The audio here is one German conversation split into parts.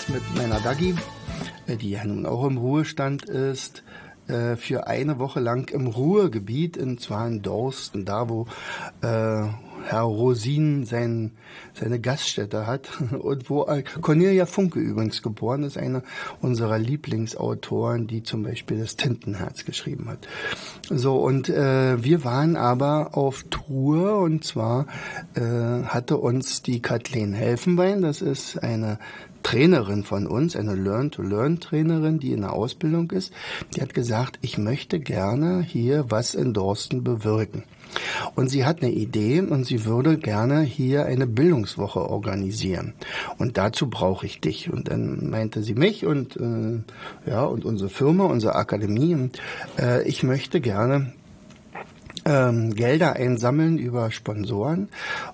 Jetzt mit meiner Dagi, die ja nun auch im Ruhestand ist, äh, für eine Woche lang im Ruhrgebiet, und zwar in Dorsten, da wo äh, Herr Rosin sein, seine Gaststätte hat und wo äh, Cornelia Funke übrigens geboren ist, einer unserer Lieblingsautoren, die zum Beispiel das Tintenherz geschrieben hat. So, und äh, wir waren aber auf Tour und zwar äh, hatte uns die Kathleen Helfenbein, das ist eine Trainerin von uns, eine Learn-to-Learn-Trainerin, die in der Ausbildung ist, die hat gesagt, ich möchte gerne hier was in Dorsten bewirken. Und sie hat eine Idee und sie würde gerne hier eine Bildungswoche organisieren. Und dazu brauche ich dich. Und dann meinte sie mich und äh, ja und unsere Firma, unsere Akademie. Und, äh, ich möchte gerne ähm, Gelder einsammeln über Sponsoren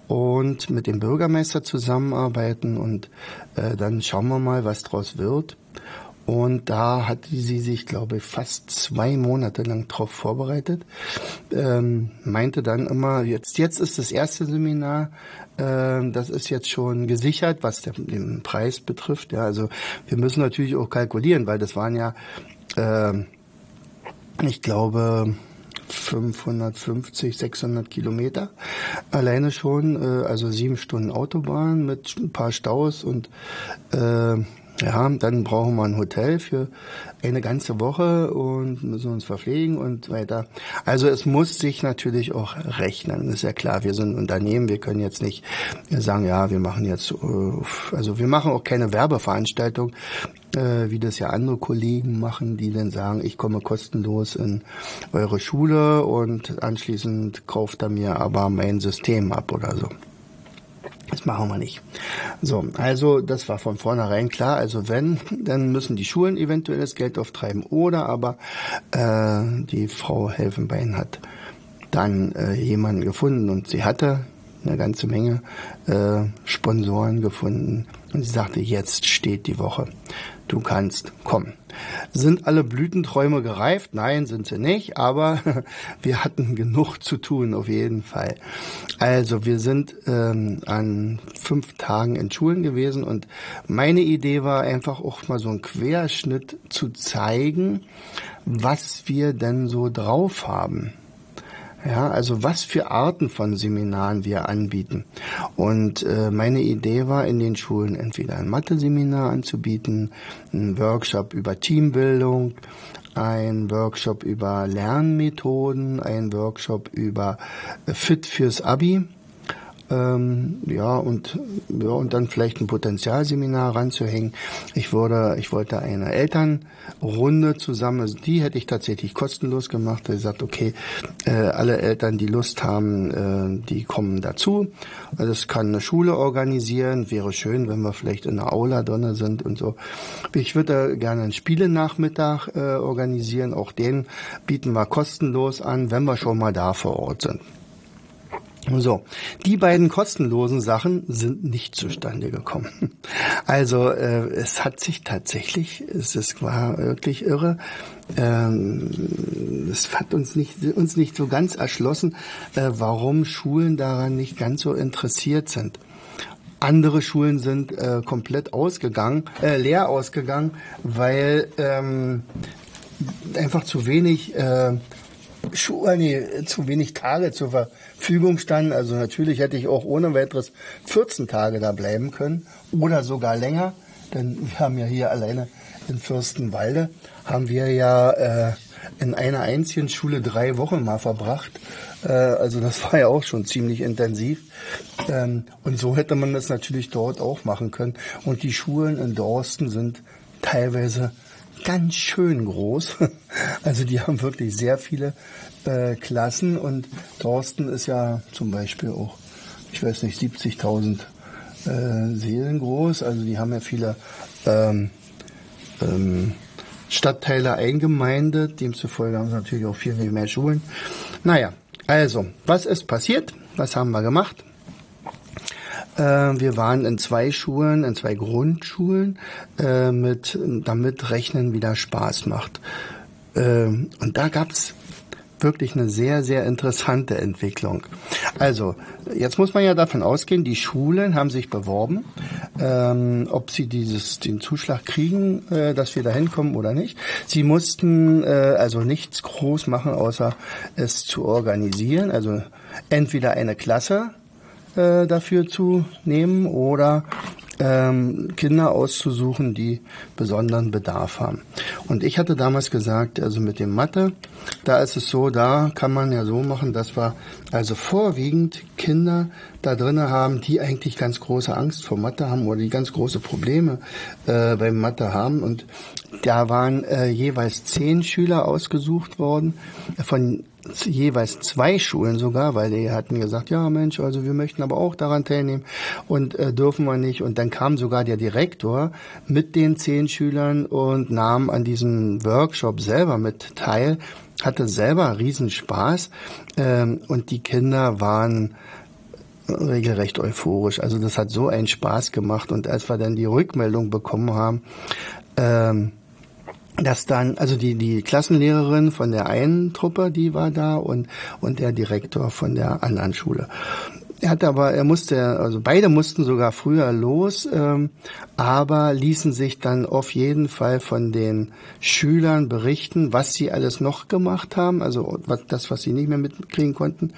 und mit dem Bürgermeister zusammenarbeiten und äh, dann schauen wir mal, was draus wird. Und da hatte sie sich, glaube ich, fast zwei Monate lang drauf vorbereitet. Ähm, meinte dann immer, jetzt, jetzt ist das erste Seminar, äh, das ist jetzt schon gesichert, was den, den Preis betrifft. Ja, also wir müssen natürlich auch kalkulieren, weil das waren ja, äh, ich glaube, 550, 600 Kilometer alleine schon, äh, also sieben Stunden Autobahn mit ein paar Staus und äh, ja, dann brauchen wir ein Hotel für eine ganze Woche und müssen uns verpflegen und weiter. Also es muss sich natürlich auch rechnen. ist ja klar, wir sind ein Unternehmen, wir können jetzt nicht sagen, ja, wir machen jetzt, äh, also wir machen auch keine Werbeveranstaltung, äh, wie das ja andere Kollegen machen, die dann sagen, ich komme kostenlos in eure Schule und anschließend kauft er mir aber mein System ab oder so. Das machen wir nicht. So, also das war von vornherein klar. Also wenn, dann müssen die Schulen eventuell das Geld auftreiben oder aber äh, die Frau Helfenbein hat dann äh, jemanden gefunden und sie hatte eine ganze Menge äh, Sponsoren gefunden und sie sagte, jetzt steht die Woche. Du kannst kommen. Sind alle Blütenträume gereift? Nein, sind sie nicht, aber wir hatten genug zu tun, auf jeden Fall. Also wir sind ähm, an fünf Tagen in Schulen gewesen und meine Idee war einfach auch mal so einen Querschnitt zu zeigen, was wir denn so drauf haben. Ja, also was für Arten von Seminaren wir anbieten. Und äh, meine Idee war, in den Schulen entweder ein Mathe-Seminar anzubieten, ein Workshop über Teambildung, ein Workshop über Lernmethoden, ein Workshop über Fit fürs Abi ähm, ja, und, ja, und dann vielleicht ein Potenzialseminar ranzuhängen. Ich wurde, ich wollte eine Elternrunde zusammen, also die hätte ich tatsächlich kostenlos gemacht. Ich gesagt, okay, äh, alle Eltern, die Lust haben, äh, die kommen dazu. Also das kann eine Schule organisieren. Wäre schön, wenn wir vielleicht in der Aula drinne sind und so. Ich würde gerne einen Spielenachmittag äh, organisieren. Auch den bieten wir kostenlos an, wenn wir schon mal da vor Ort sind. So, die beiden kostenlosen Sachen sind nicht zustande gekommen. Also äh, es hat sich tatsächlich, es, es war wirklich irre, ähm, es hat uns nicht, uns nicht so ganz erschlossen, äh, warum Schulen daran nicht ganz so interessiert sind. Andere Schulen sind äh, komplett ausgegangen, äh, leer ausgegangen, weil ähm, einfach zu wenig äh, Schuhe, nee, zu wenig Tage zur Verfügung standen. Also natürlich hätte ich auch ohne weiteres 14 Tage da bleiben können oder sogar länger. Denn wir haben ja hier alleine in Fürstenwalde, haben wir ja äh, in einer einzigen Schule drei Wochen mal verbracht. Äh, also das war ja auch schon ziemlich intensiv. Ähm, und so hätte man das natürlich dort auch machen können. Und die Schulen in Dorsten sind teilweise ganz schön groß. Also die haben wirklich sehr viele äh, Klassen und Thorsten ist ja zum Beispiel auch, ich weiß nicht, 70.000 äh, Seelen groß. Also die haben ja viele ähm, ähm, Stadtteile eingemeindet. Demzufolge haben sie natürlich auch viel mehr Schulen. Naja, also, was ist passiert? Was haben wir gemacht? Äh, wir waren in zwei Schulen, in zwei Grundschulen, äh, mit, damit Rechnen wieder Spaß macht. Äh, und da gab's wirklich eine sehr, sehr interessante Entwicklung. Also, jetzt muss man ja davon ausgehen, die Schulen haben sich beworben, ähm, ob sie dieses, den Zuschlag kriegen, äh, dass wir da hinkommen oder nicht. Sie mussten äh, also nichts groß machen, außer es zu organisieren. Also entweder eine Klasse äh, dafür zu nehmen oder ähm, Kinder auszusuchen, die besonderen Bedarf haben. Und ich hatte damals gesagt, also mit dem Mathe, da ist es so, da kann man ja so machen, dass wir also vorwiegend Kinder da drinnen haben, die eigentlich ganz große Angst vor Mathe haben oder die ganz große Probleme äh, beim Mathe haben. Und da waren äh, jeweils zehn Schüler ausgesucht worden von jeweils zwei Schulen sogar, weil die hatten gesagt, ja Mensch, also wir möchten aber auch daran teilnehmen und äh, dürfen wir nicht. Und dann kam sogar der Direktor mit den zehn Schülern und nahm an diesem Workshop selber mit teil, hatte selber Riesenspaß ähm, und die Kinder waren regelrecht euphorisch. Also das hat so einen Spaß gemacht und als wir dann die Rückmeldung bekommen haben, ähm, dass dann, also die, die Klassenlehrerin von der einen Truppe, die war da und, und der Direktor von der anderen Schule. Er hatte aber, er musste, also beide mussten sogar früher los, ähm, aber ließen sich dann auf jeden Fall von den Schülern berichten, was sie alles noch gemacht haben, also das, was sie nicht mehr mitkriegen konnten,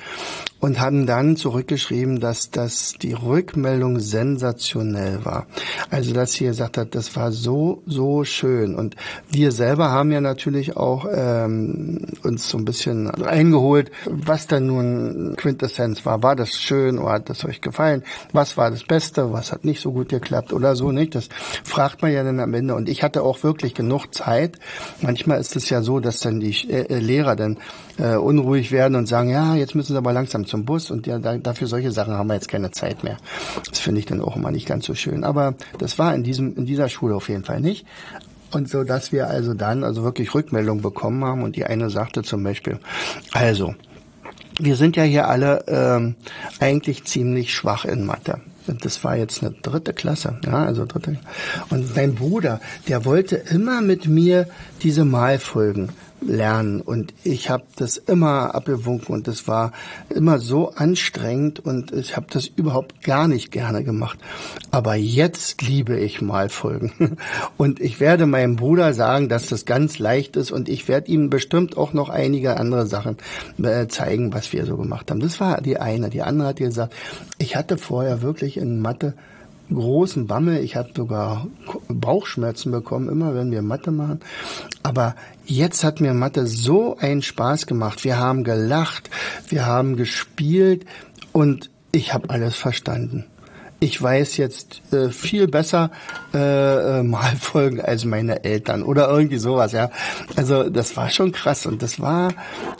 und haben dann zurückgeschrieben, dass das die Rückmeldung sensationell war. Also dass sie gesagt hat, das war so so schön. Und wir selber haben ja natürlich auch ähm, uns so ein bisschen eingeholt, was dann nun Quintessenz war. War das schön oder hat das euch gefallen? Was war das Beste? Was hat nicht so gut geklappt oder so nicht? Das fragt man ja dann am Ende. Und ich hatte auch wirklich genug Zeit. Manchmal ist es ja so, dass dann die äh, Lehrer dann äh, unruhig werden und sagen, ja, jetzt müssen sie aber langsam zum Bus und ja, da, dafür solche Sachen haben wir jetzt keine Zeit mehr. Das finde ich dann auch immer nicht ganz so schön. Aber das war in diesem, in dieser Schule auf jeden Fall nicht. Und so, dass wir also dann also wirklich Rückmeldung bekommen haben und die eine sagte zum Beispiel, also, wir sind ja hier alle ähm, eigentlich ziemlich schwach in Mathe. Das war jetzt eine dritte Klasse, ja, also dritte. Und mein Bruder, der wollte immer mit mir diese Malfolgen lernen. Und ich habe das immer abgewunken und das war immer so anstrengend und ich habe das überhaupt gar nicht gerne gemacht. Aber jetzt liebe ich Malfolgen. Und ich werde meinem Bruder sagen, dass das ganz leicht ist und ich werde ihm bestimmt auch noch einige andere Sachen äh, zeigen, was wir so gemacht haben. Das war die eine. Die andere hat gesagt, ich hatte vorher wirklich in Mathe großen Bammel. Ich habe sogar Bauchschmerzen bekommen, immer wenn wir Mathe machen. Aber jetzt hat mir Mathe so einen Spaß gemacht. Wir haben gelacht, wir haben gespielt und ich habe alles verstanden. Ich weiß jetzt äh, viel besser äh, äh, Malfolgen als meine Eltern oder irgendwie sowas, ja. Also das war schon krass und das war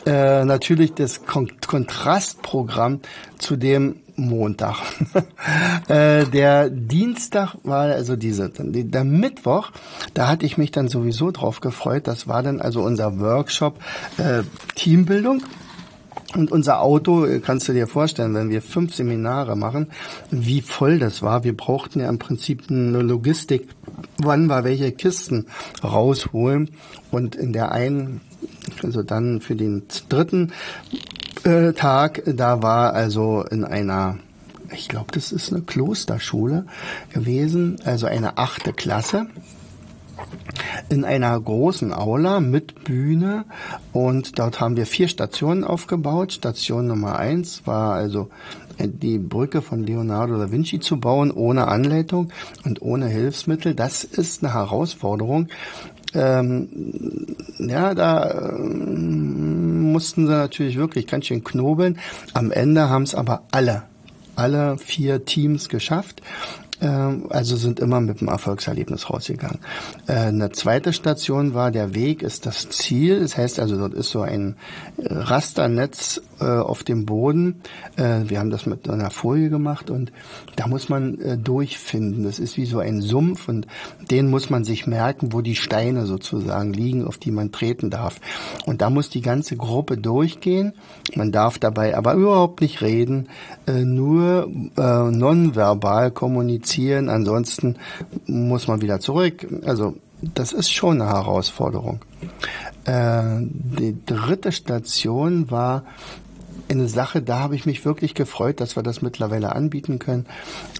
äh, natürlich das Kon Kontrastprogramm zu dem Montag. äh, der Dienstag war also diese, der Mittwoch, da hatte ich mich dann sowieso drauf gefreut. Das war dann also unser Workshop äh, Teambildung. Und unser Auto, kannst du dir vorstellen, wenn wir fünf Seminare machen, wie voll das war. Wir brauchten ja im Prinzip eine Logistik, wann wir welche Kisten rausholen. Und in der einen, also dann für den dritten äh, Tag, da war also in einer, ich glaube, das ist eine Klosterschule gewesen, also eine achte Klasse in einer großen Aula mit Bühne und dort haben wir vier Stationen aufgebaut. Station Nummer eins war also die Brücke von Leonardo da Vinci zu bauen ohne Anleitung und ohne Hilfsmittel. Das ist eine Herausforderung, ähm, ja, da ähm, mussten sie natürlich wirklich ganz schön knobeln. Am Ende haben es aber alle, alle vier Teams geschafft. Ähm, also sind immer mit dem Erfolgserlebnis rausgegangen. Äh, eine zweite Station war, der Weg ist das Ziel. Das heißt also, dort ist so ein äh, Rasternetz äh, auf dem Boden. Wir haben das mit einer Folie gemacht und da muss man durchfinden. Das ist wie so ein Sumpf und den muss man sich merken, wo die Steine sozusagen liegen, auf die man treten darf. Und da muss die ganze Gruppe durchgehen. Man darf dabei aber überhaupt nicht reden, nur nonverbal kommunizieren. Ansonsten muss man wieder zurück. Also das ist schon eine Herausforderung. Äh, die dritte Station war eine Sache, da habe ich mich wirklich gefreut, dass wir das mittlerweile anbieten können.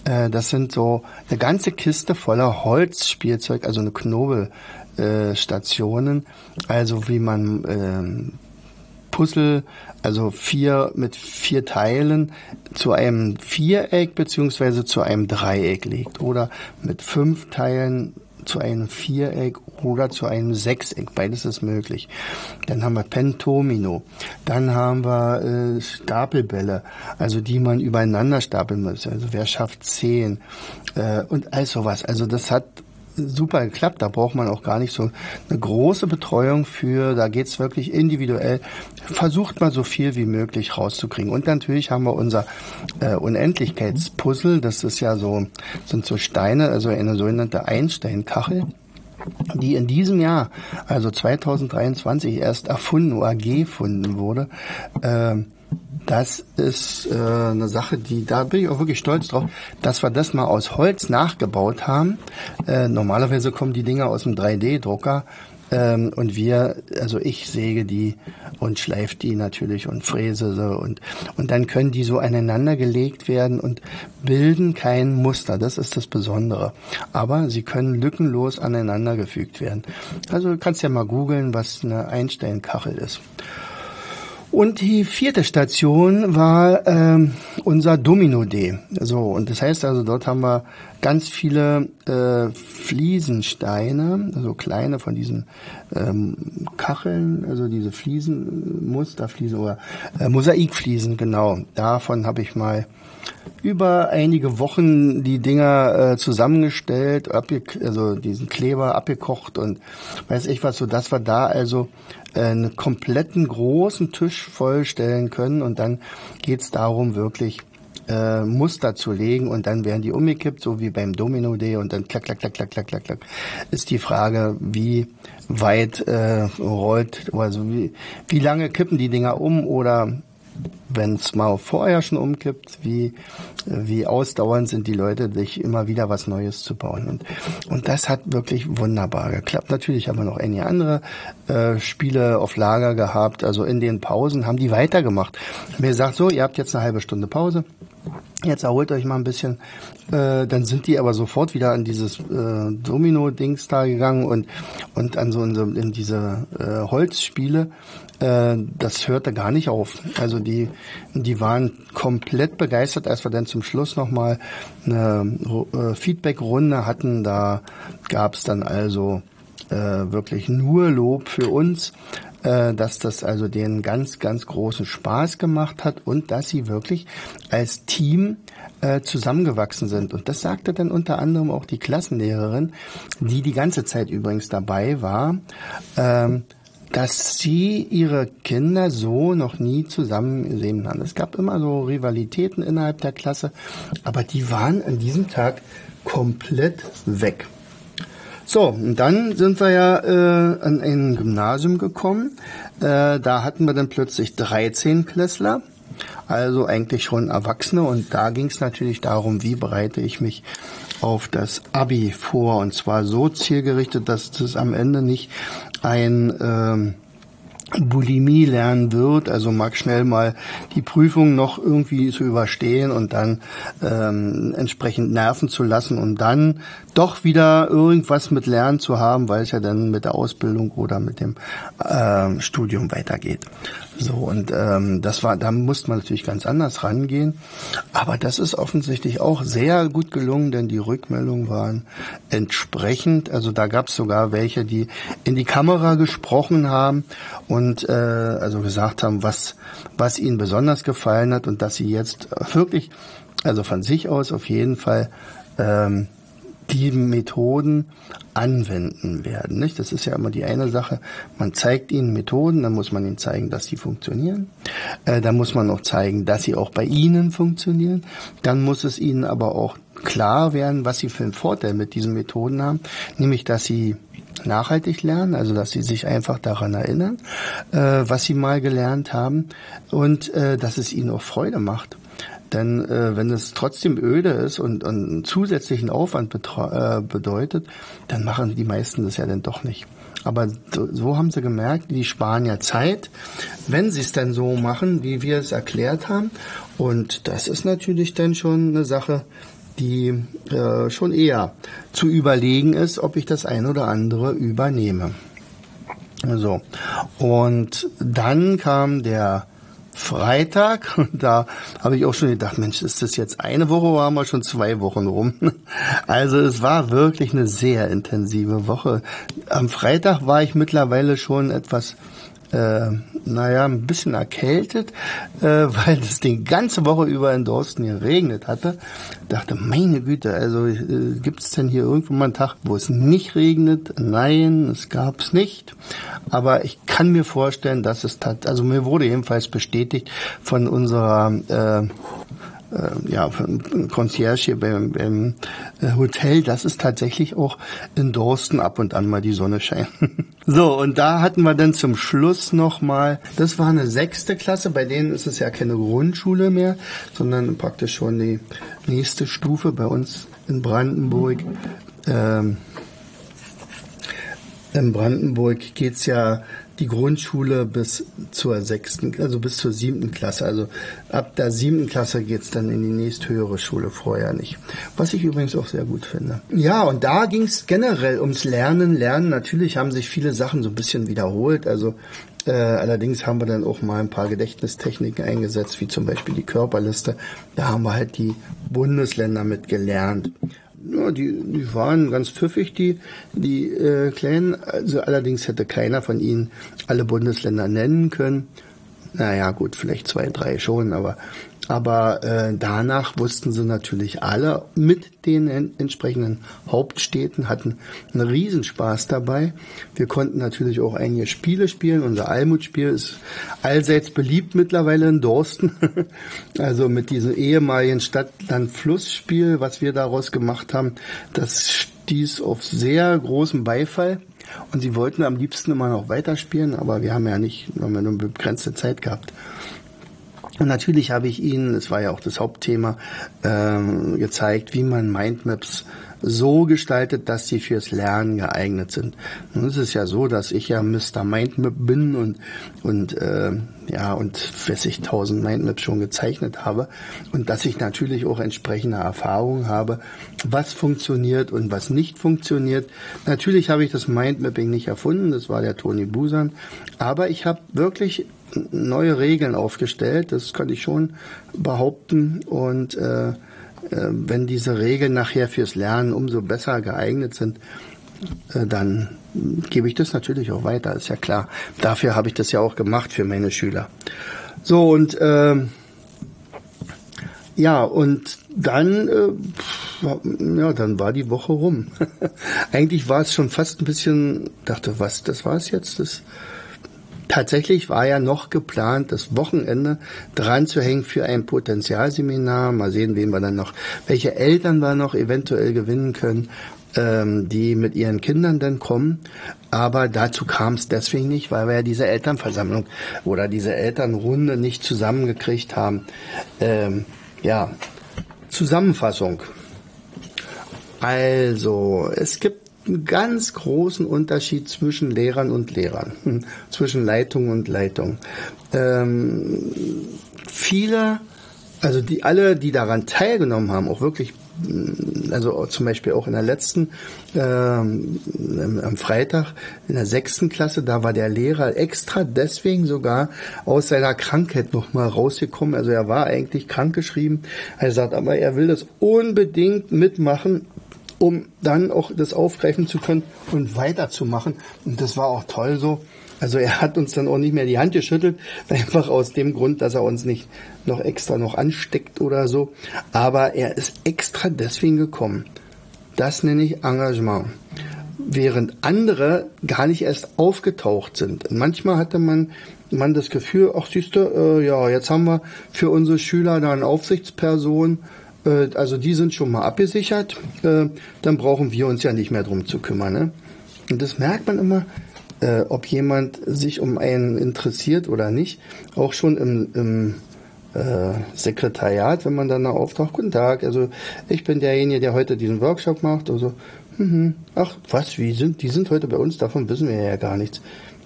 Äh, das sind so eine ganze Kiste voller Holzspielzeug, also eine Knobelstationen, also wie man ähm, Puzzle, also vier mit vier Teilen zu einem Viereck beziehungsweise zu einem Dreieck legt oder mit fünf Teilen zu einem Viereck oder zu einem Sechseck. Beides ist möglich. Dann haben wir Pentomino. Dann haben wir äh, Stapelbälle, also die man übereinander stapeln muss. Also wer schafft zehn äh, und all sowas. Also das hat super geklappt. Da braucht man auch gar nicht so eine große Betreuung für. Da geht's wirklich individuell. Versucht mal so viel wie möglich rauszukriegen. Und natürlich haben wir unser äh, Unendlichkeitspuzzle. Das ist ja so, sind so Steine, also eine sogenannte Einsteinkachel die in diesem Jahr, also 2023, erst erfunden oder gefunden wurde. Äh, das ist äh, eine Sache, die da bin ich auch wirklich stolz drauf, dass wir das mal aus Holz nachgebaut haben. Äh, normalerweise kommen die Dinger aus dem 3D-Drucker ähm, und wir, also ich säge die und schleife die natürlich und fräse sie und und dann können die so aneinander gelegt werden und bilden kein Muster. Das ist das Besondere. Aber sie können lückenlos aneinandergefügt werden. Also du kannst ja mal googeln, was eine Einstellkachel ist. Und die vierte Station war ähm, unser Domino D. So und das heißt also, dort haben wir ganz viele äh, Fliesensteine, also kleine von diesen ähm, Kacheln, also diese Fliesen, Musterfliesen oder äh, Mosaikfliesen, genau. Davon habe ich mal über einige Wochen die Dinger äh, zusammengestellt, also diesen Kleber abgekocht und weiß ich was, so dass wir da also einen kompletten großen Tisch vollstellen können. Und dann geht's darum, wirklich äh, Muster zu legen. Und dann werden die umgekippt, so wie beim Domino Day. Und dann klack, klack, klack, klack, klack, klack, klack. Ist die Frage, wie weit äh, rollt, also wie, wie lange kippen die Dinger um oder wenn es mal vorher schon umkippt, wie, wie ausdauernd sind die Leute, sich immer wieder was Neues zu bauen. Und, und das hat wirklich wunderbar geklappt. Natürlich haben wir noch einige andere äh, Spiele auf Lager gehabt. Also in den Pausen haben die weitergemacht. Mir gesagt, so, ihr habt jetzt eine halbe Stunde Pause. Jetzt erholt euch mal ein bisschen. Äh, dann sind die aber sofort wieder an dieses äh, Domino-Dings da gegangen und, und an so in, so in diese äh, Holzspiele. Äh, das hörte gar nicht auf. Also die, die waren komplett begeistert, als wir dann zum Schluss nochmal eine äh, Feedback-Runde hatten. Da gab es dann also äh, wirklich nur Lob für uns, dass das also denen ganz, ganz großen Spaß gemacht hat und dass sie wirklich als Team äh, zusammengewachsen sind. Und das sagte dann unter anderem auch die Klassenlehrerin, die die ganze Zeit übrigens dabei war. Ähm, dass sie ihre Kinder so noch nie zusammen gesehen haben. Es gab immer so Rivalitäten innerhalb der Klasse, aber die waren an diesem Tag komplett weg. So, und dann sind wir ja äh, an ein Gymnasium gekommen. Äh, da hatten wir dann plötzlich 13 Klässler, also eigentlich schon Erwachsene. Und da ging es natürlich darum, wie bereite ich mich auf das Abi vor. Und zwar so zielgerichtet, dass es am Ende nicht ein ähm, Bulimie lernen wird, also mag schnell mal die Prüfung noch irgendwie zu überstehen und dann ähm, entsprechend nerven zu lassen und dann doch wieder irgendwas mit Lernen zu haben, weil es ja dann mit der Ausbildung oder mit dem äh, Studium weitergeht. So, und ähm, das war, da musste man natürlich ganz anders rangehen. Aber das ist offensichtlich auch sehr gut gelungen, denn die Rückmeldungen waren entsprechend. Also da gab es sogar welche, die in die Kamera gesprochen haben und äh, also gesagt haben, was, was ihnen besonders gefallen hat und dass sie jetzt wirklich, also von sich aus auf jeden Fall ähm, die Methoden anwenden werden. Nicht? Das ist ja immer die eine Sache. Man zeigt ihnen Methoden, dann muss man ihnen zeigen, dass sie funktionieren. Äh, dann muss man auch zeigen, dass sie auch bei ihnen funktionieren. Dann muss es ihnen aber auch klar werden, was sie für einen Vorteil mit diesen Methoden haben, nämlich dass sie nachhaltig lernen, also dass sie sich einfach daran erinnern, äh, was sie mal gelernt haben und äh, dass es ihnen auch Freude macht. Denn äh, wenn es trotzdem öde ist und, und einen zusätzlichen Aufwand äh, bedeutet, dann machen die meisten das ja dann doch nicht. Aber so, so haben sie gemerkt, die sparen ja Zeit, wenn sie es dann so machen, wie wir es erklärt haben. Und das ist natürlich dann schon eine Sache, die äh, schon eher zu überlegen ist, ob ich das ein oder andere übernehme. So. Und dann kam der Freitag. Und da habe ich auch schon gedacht, Mensch, ist das jetzt eine Woche oder haben wir schon zwei Wochen rum? Also es war wirklich eine sehr intensive Woche. Am Freitag war ich mittlerweile schon etwas äh, naja, ein bisschen erkältet, äh, weil es die ganze Woche über in Dorsten geregnet hatte. Dachte, meine Güte, also äh, gibt es denn hier irgendwo mal einen Tag, wo es nicht regnet? Nein, es gab es nicht. Aber ich kann mir vorstellen, dass es tat, also mir wurde jedenfalls bestätigt von unserer äh, äh, ja, Concierge hier beim, beim äh, Hotel, dass es tatsächlich auch in Dorsten ab und an mal die Sonne scheint. so, und da hatten wir dann zum Schluss nochmal, das war eine sechste Klasse, bei denen ist es ja keine Grundschule mehr, sondern praktisch schon die nächste Stufe bei uns in Brandenburg. Ähm, in Brandenburg geht's ja die Grundschule bis zur sechsten, also bis zur siebten Klasse. Also ab der siebten Klasse geht's dann in die nächsthöhere Schule, vorher nicht. Was ich übrigens auch sehr gut finde. Ja, und da ging's generell ums Lernen. Lernen, natürlich haben sich viele Sachen so ein bisschen wiederholt. Also äh, allerdings haben wir dann auch mal ein paar Gedächtnistechniken eingesetzt, wie zum Beispiel die Körperliste. Da haben wir halt die Bundesländer mit gelernt ja, die, die waren ganz pfiffig, die, die äh, Kleinen. Also allerdings hätte keiner von ihnen alle Bundesländer nennen können. Naja, gut, vielleicht zwei, drei schon, aber aber äh, danach wussten sie natürlich alle mit den entsprechenden Hauptstädten, hatten einen Riesenspaß dabei. Wir konnten natürlich auch einige Spiele spielen. Unser Almut-Spiel ist allseits beliebt mittlerweile in Dorsten. also mit diesem ehemaligen Stadt-Land-Fluss-Spiel, was wir daraus gemacht haben, das stieß auf sehr großen Beifall. Und sie wollten am liebsten immer noch weiterspielen, aber wir haben ja nicht, wir haben ja nur begrenzte Zeit gehabt. Und natürlich habe ich Ihnen, es war ja auch das Hauptthema, ähm, gezeigt, wie man Mindmaps so gestaltet, dass sie fürs Lernen geeignet sind. Nun ist es ja so, dass ich ja Mr. Mindmap bin und und äh, ja und 40.000 Mindmaps schon gezeichnet habe und dass ich natürlich auch entsprechende Erfahrungen habe, was funktioniert und was nicht funktioniert. Natürlich habe ich das Mindmapping nicht erfunden, das war der Toni Busan, aber ich habe wirklich neue Regeln aufgestellt, das kann ich schon behaupten. Und äh, äh, wenn diese Regeln nachher fürs Lernen umso besser geeignet sind, äh, dann gebe ich das natürlich auch weiter, ist ja klar. Dafür habe ich das ja auch gemacht für meine Schüler. So und äh, ja und dann äh, ja dann war die Woche rum. Eigentlich war es schon fast ein bisschen dachte was das war es jetzt das Tatsächlich war ja noch geplant, das Wochenende dran zu hängen für ein Potenzialseminar. Mal sehen, wen wir dann noch, welche Eltern wir noch eventuell gewinnen können, ähm, die mit ihren Kindern dann kommen. Aber dazu kam es deswegen nicht, weil wir ja diese Elternversammlung oder diese Elternrunde nicht zusammengekriegt haben. Ähm, ja, Zusammenfassung. Also, es gibt einen ganz großen Unterschied zwischen Lehrern und Lehrern, zwischen Leitung und Leitung. Ähm, viele, also die alle, die daran teilgenommen haben, auch wirklich mm, also zum Beispiel auch in der letzten, ähm, am Freitag in der sechsten Klasse, da war der Lehrer extra deswegen sogar aus seiner Krankheit nochmal rausgekommen. Also er war eigentlich krankgeschrieben. Er sagt, aber er will das unbedingt mitmachen, um dann auch das aufgreifen zu können und weiterzumachen. Und das war auch toll so. Also er hat uns dann auch nicht mehr die Hand geschüttelt, einfach aus dem Grund, dass er uns nicht noch extra noch ansteckt oder so. Aber er ist extra deswegen gekommen. Das nenne ich Engagement. Während andere gar nicht erst aufgetaucht sind. Manchmal hatte man, man das Gefühl, ach siehst du, äh, ja, jetzt haben wir für unsere Schüler da eine Aufsichtsperson, äh, also die sind schon mal abgesichert, äh, dann brauchen wir uns ja nicht mehr drum zu kümmern. Ne? Und das merkt man immer, äh, ob jemand sich um einen interessiert oder nicht. Auch schon im, im äh, Sekretariat, wenn man dann da auftaucht, guten Tag, also ich bin derjenige, der heute diesen Workshop macht. Also, mhm. ach was, wie sind, die sind heute bei uns, davon wissen wir ja gar nichts.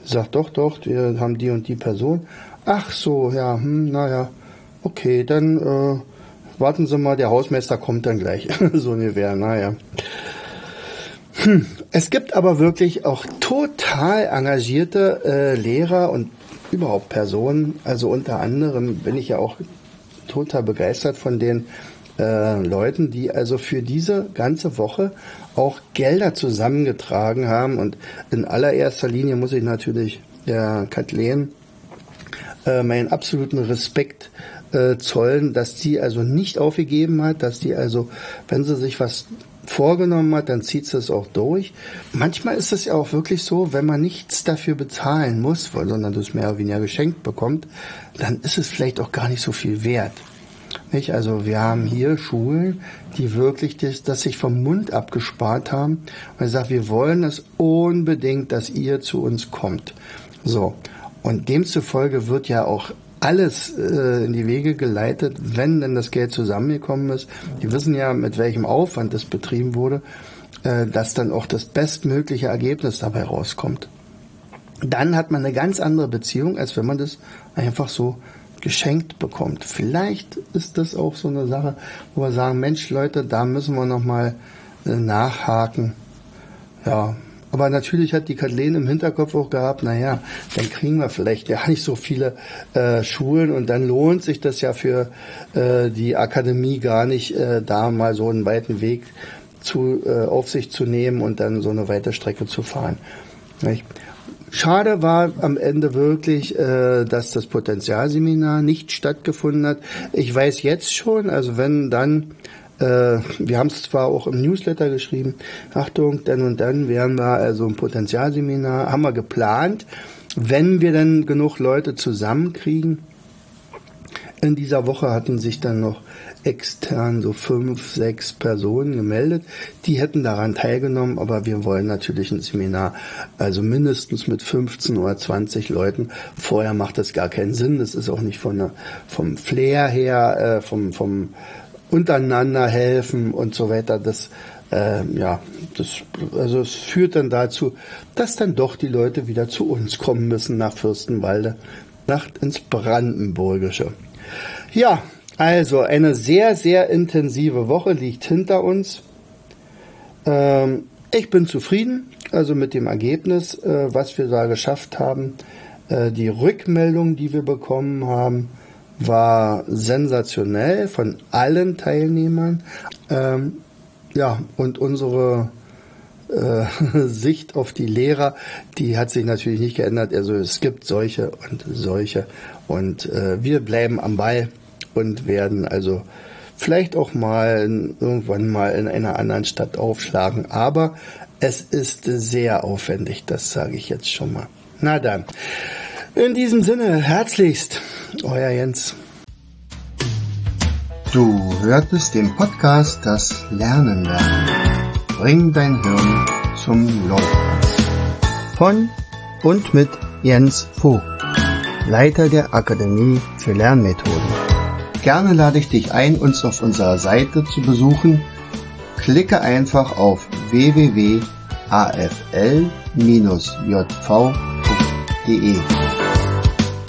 Sagt doch, doch, wir haben die und die Person. Ach so, ja, hm, naja, okay, dann äh, warten Sie mal, der Hausmeister kommt dann gleich. so ungefähr, naja. Hm. Es gibt aber wirklich auch total engagierte äh, Lehrer und überhaupt Personen. Also unter anderem bin ich ja auch total begeistert von den äh, Leuten, die also für diese ganze Woche auch Gelder zusammengetragen haben. Und in allererster Linie muss ich natürlich der Kathleen äh, meinen absoluten Respekt äh, zollen, dass sie also nicht aufgegeben hat, dass die also, wenn sie sich was vorgenommen hat, dann zieht sie es auch durch. Manchmal ist es ja auch wirklich so, wenn man nichts dafür bezahlen muss, sondern das mehr oder weniger geschenkt bekommt, dann ist es vielleicht auch gar nicht so viel wert. Nicht? Also wir haben hier Schulen, die wirklich das, das sich vom Mund abgespart haben und sagt, wir wollen es unbedingt, dass ihr zu uns kommt. So. Und demzufolge wird ja auch alles äh, in die Wege geleitet, wenn denn das Geld zusammengekommen ist. Die wissen ja, mit welchem Aufwand das betrieben wurde, äh, dass dann auch das bestmögliche Ergebnis dabei rauskommt. Dann hat man eine ganz andere Beziehung, als wenn man das einfach so geschenkt bekommt. Vielleicht ist das auch so eine Sache, wo wir sagen, Mensch Leute, da müssen wir noch mal äh, nachhaken. Ja, aber natürlich hat die Kathleen im Hinterkopf auch gehabt, naja, dann kriegen wir vielleicht ja nicht so viele äh, Schulen und dann lohnt sich das ja für äh, die Akademie gar nicht, äh, da mal so einen weiten Weg zu, äh, auf sich zu nehmen und dann so eine weite Strecke zu fahren. Nicht? Schade war am Ende wirklich, äh, dass das Potenzialseminar nicht stattgefunden hat. Ich weiß jetzt schon, also wenn dann äh, wir haben es zwar auch im Newsletter geschrieben, Achtung, dann und dann werden wir also ein Potenzialseminar, haben wir geplant, wenn wir dann genug Leute zusammenkriegen. In dieser Woche hatten sich dann noch extern so fünf, sechs Personen gemeldet. Die hätten daran teilgenommen, aber wir wollen natürlich ein Seminar, also mindestens mit 15 oder 20 Leuten. Vorher macht das gar keinen Sinn. Das ist auch nicht von der, vom Flair her, äh, vom, vom, untereinander helfen und so weiter. Das, äh, ja, das, also es führt dann dazu, dass dann doch die Leute wieder zu uns kommen müssen nach Fürstenwalde, nach ins Brandenburgische. Ja, also eine sehr, sehr intensive Woche liegt hinter uns. Ähm, ich bin zufrieden, also mit dem Ergebnis, äh, was wir da geschafft haben. Äh, die Rückmeldung, die wir bekommen haben, war sensationell von allen Teilnehmern. Ähm, ja, und unsere äh, Sicht auf die Lehrer, die hat sich natürlich nicht geändert. Also es gibt solche und solche. Und äh, wir bleiben am Ball und werden also vielleicht auch mal irgendwann mal in einer anderen Stadt aufschlagen. Aber es ist sehr aufwendig, das sage ich jetzt schon mal. Na dann. In diesem Sinne, herzlichst, euer Jens. Du hörtest den Podcast Das Lernen lernen. Bring dein Hirn zum Laufen. Von und mit Jens Vogt, Leiter der Akademie für Lernmethoden. Gerne lade ich dich ein, uns auf unserer Seite zu besuchen. Klicke einfach auf www.afl-jv.de.